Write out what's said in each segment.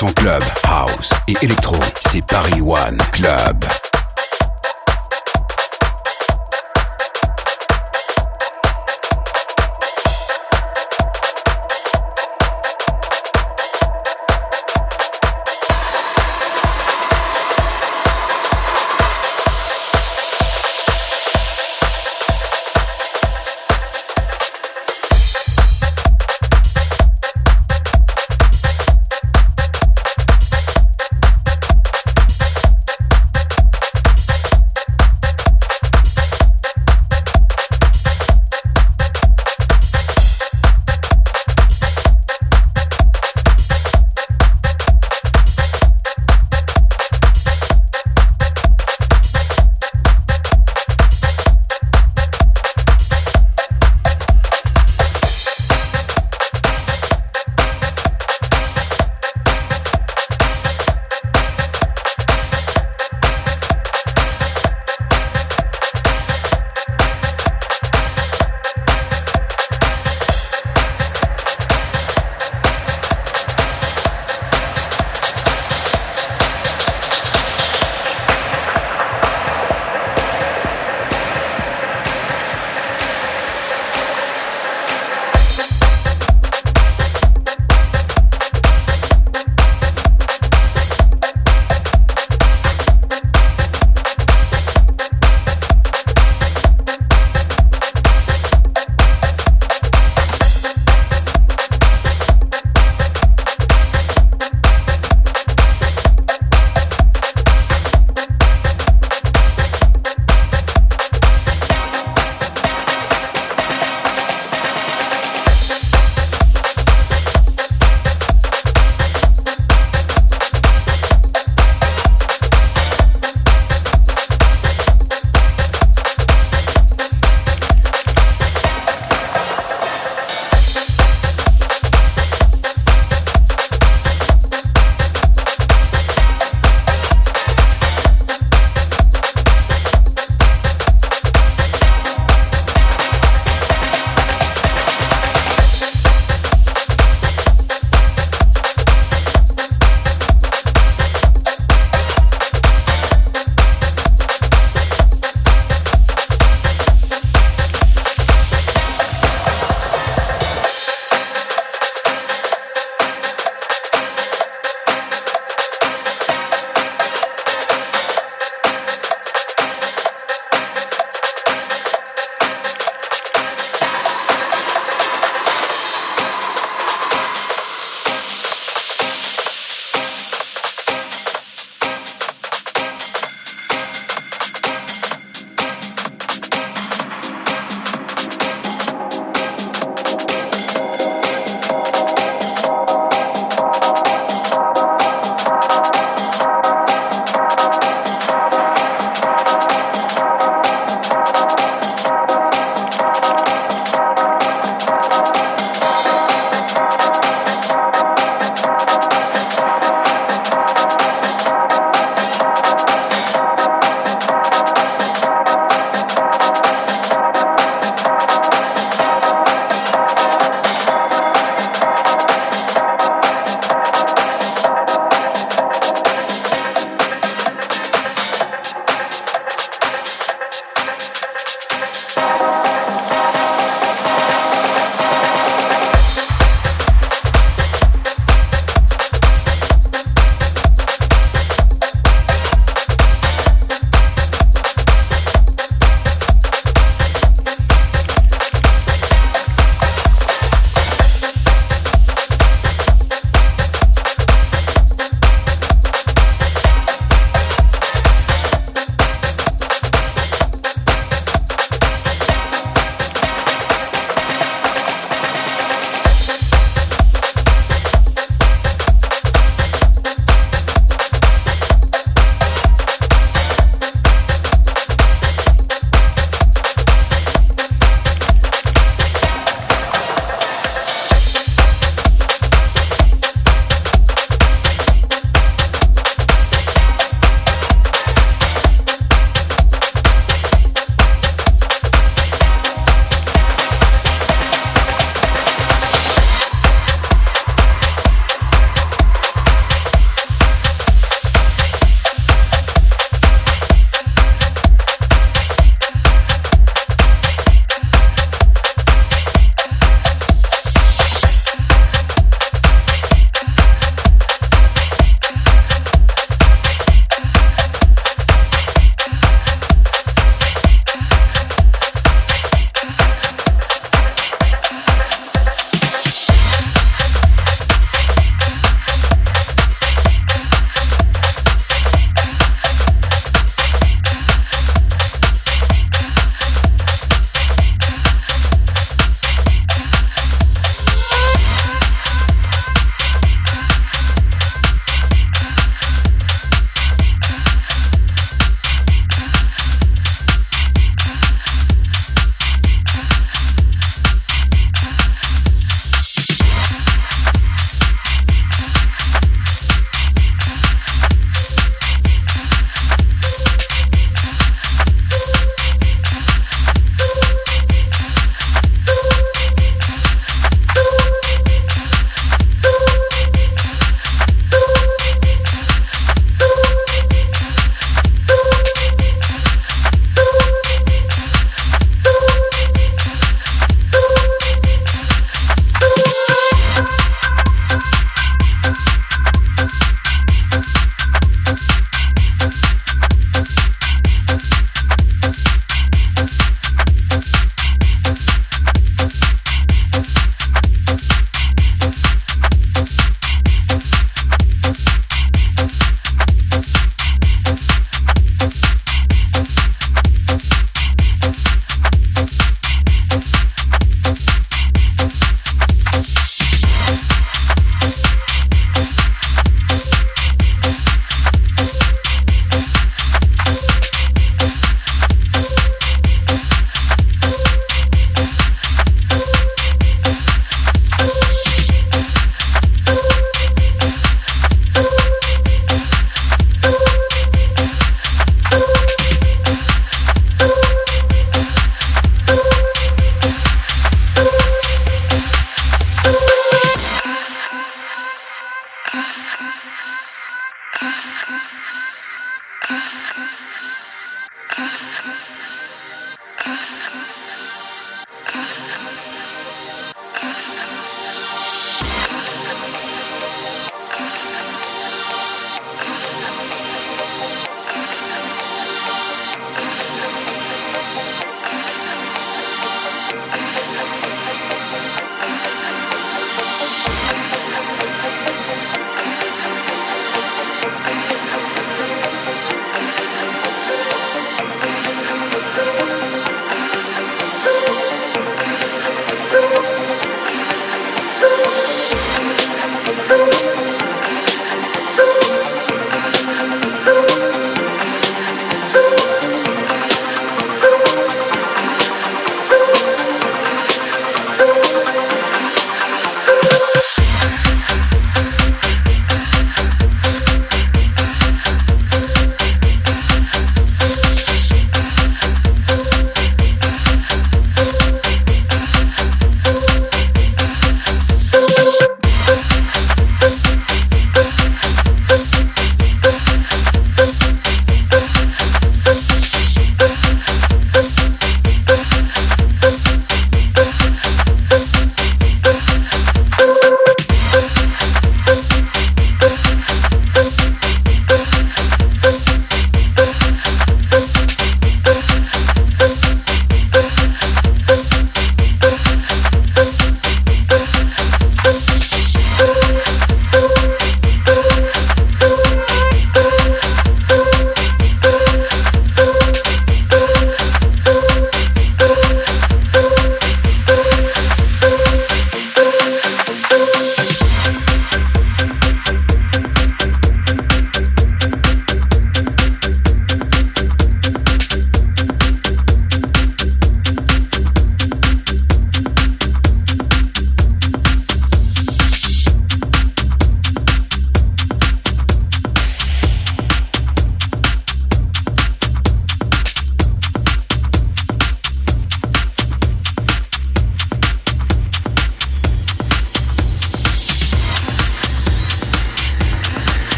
son club, house et électro.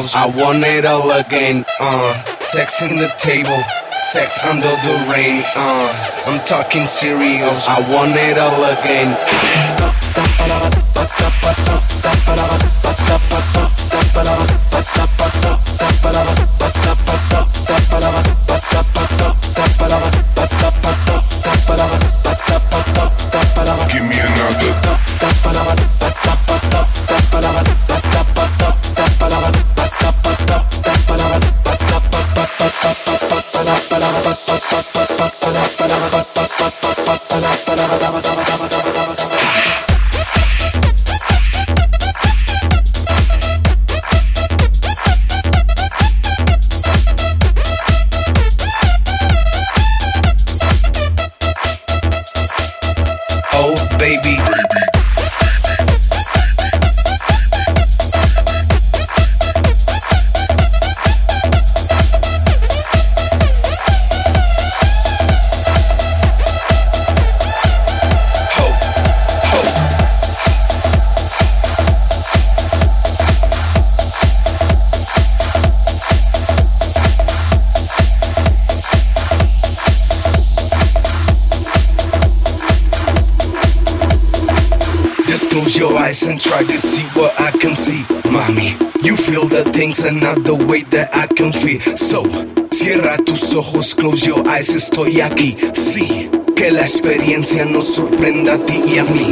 Serious. I want it all again. Uh, sex in the table, sex under the rain. Uh, I'm talking serious. I want it all again. The things and not the way that I can feel. So, cierra tus ojos, close your eyes, estoy aquí. Sí, que la experiencia nos sorprenda a ti y a mí.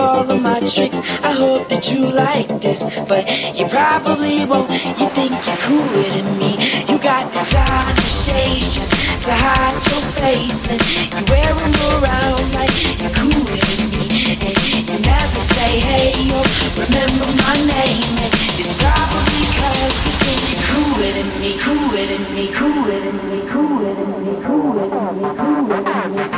All of my tricks. I hope that you like this, but you probably won't. You think you're cooler than me. You got designer shades just to hide your face, and you wear them around like you're cooler than me. And you never say hey or remember my name, and it's probably cause you think you're cooler than me, cooler than me, cooler than me, cooler than me, cooler than me, cooler than me, cooler than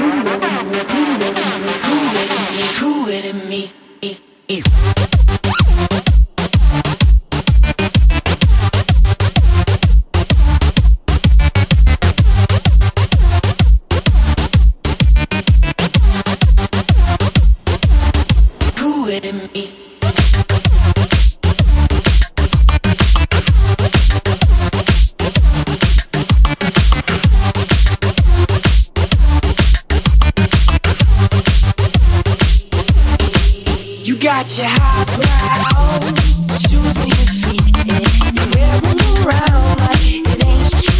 got your hot right. Shoes on your feet and you wearing around like it ain't you,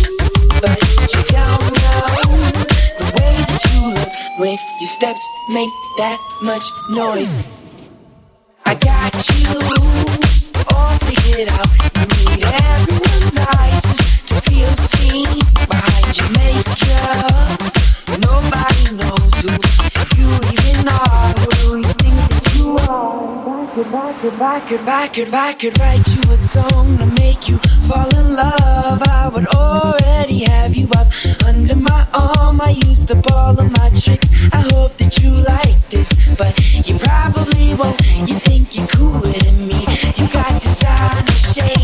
but you don't know the way that you look when your steps make that much noise. I got you all figured out. You need everyone's eyes to feel seen behind your makeup. Nobody knows who you even are could, I could, I could write you a song to make you fall in love. I would already have you up under my arm. I used up all of my tricks. I hope that you like this, but you probably won't. You think you're cooler than me. You got designer shades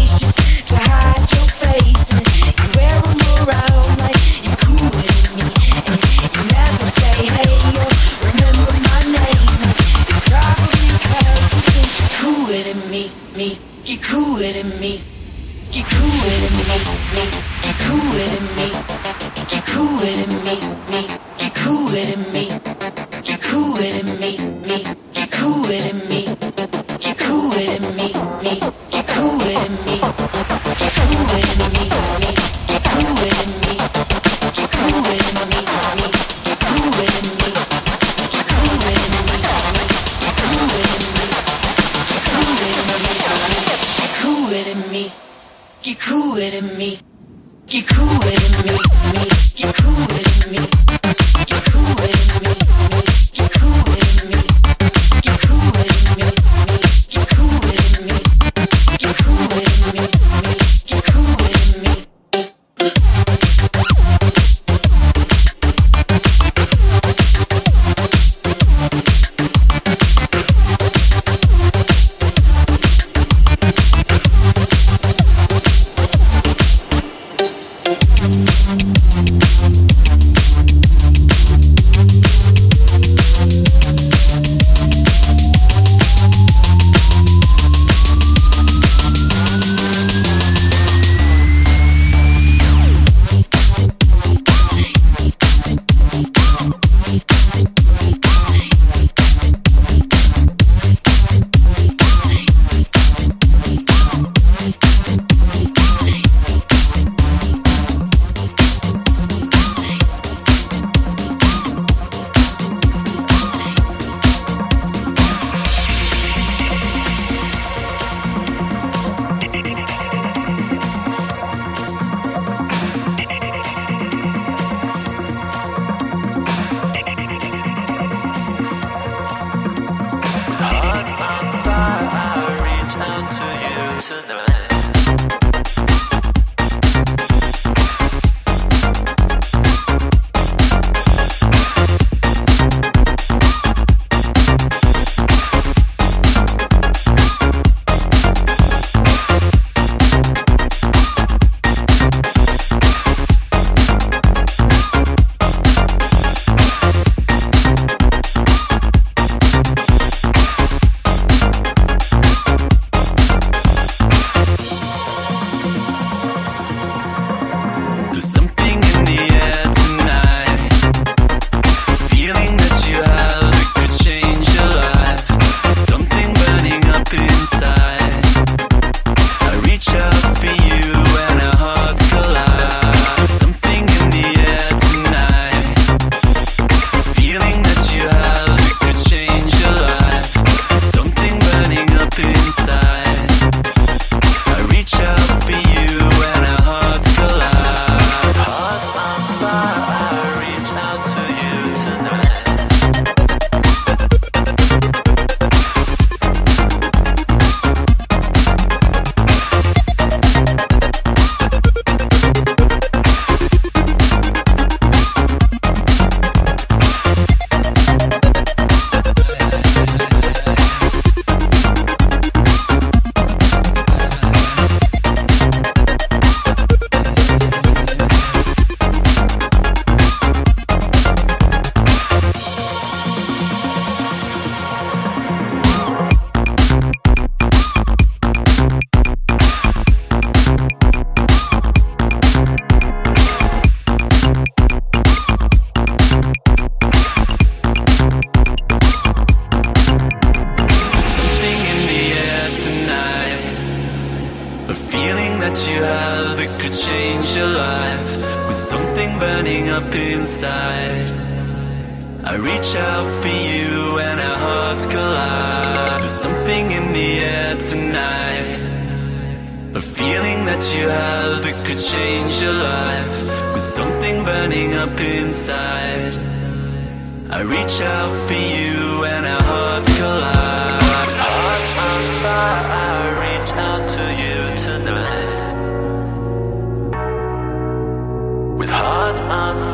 cooler than me,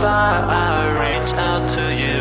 far I reach out to you.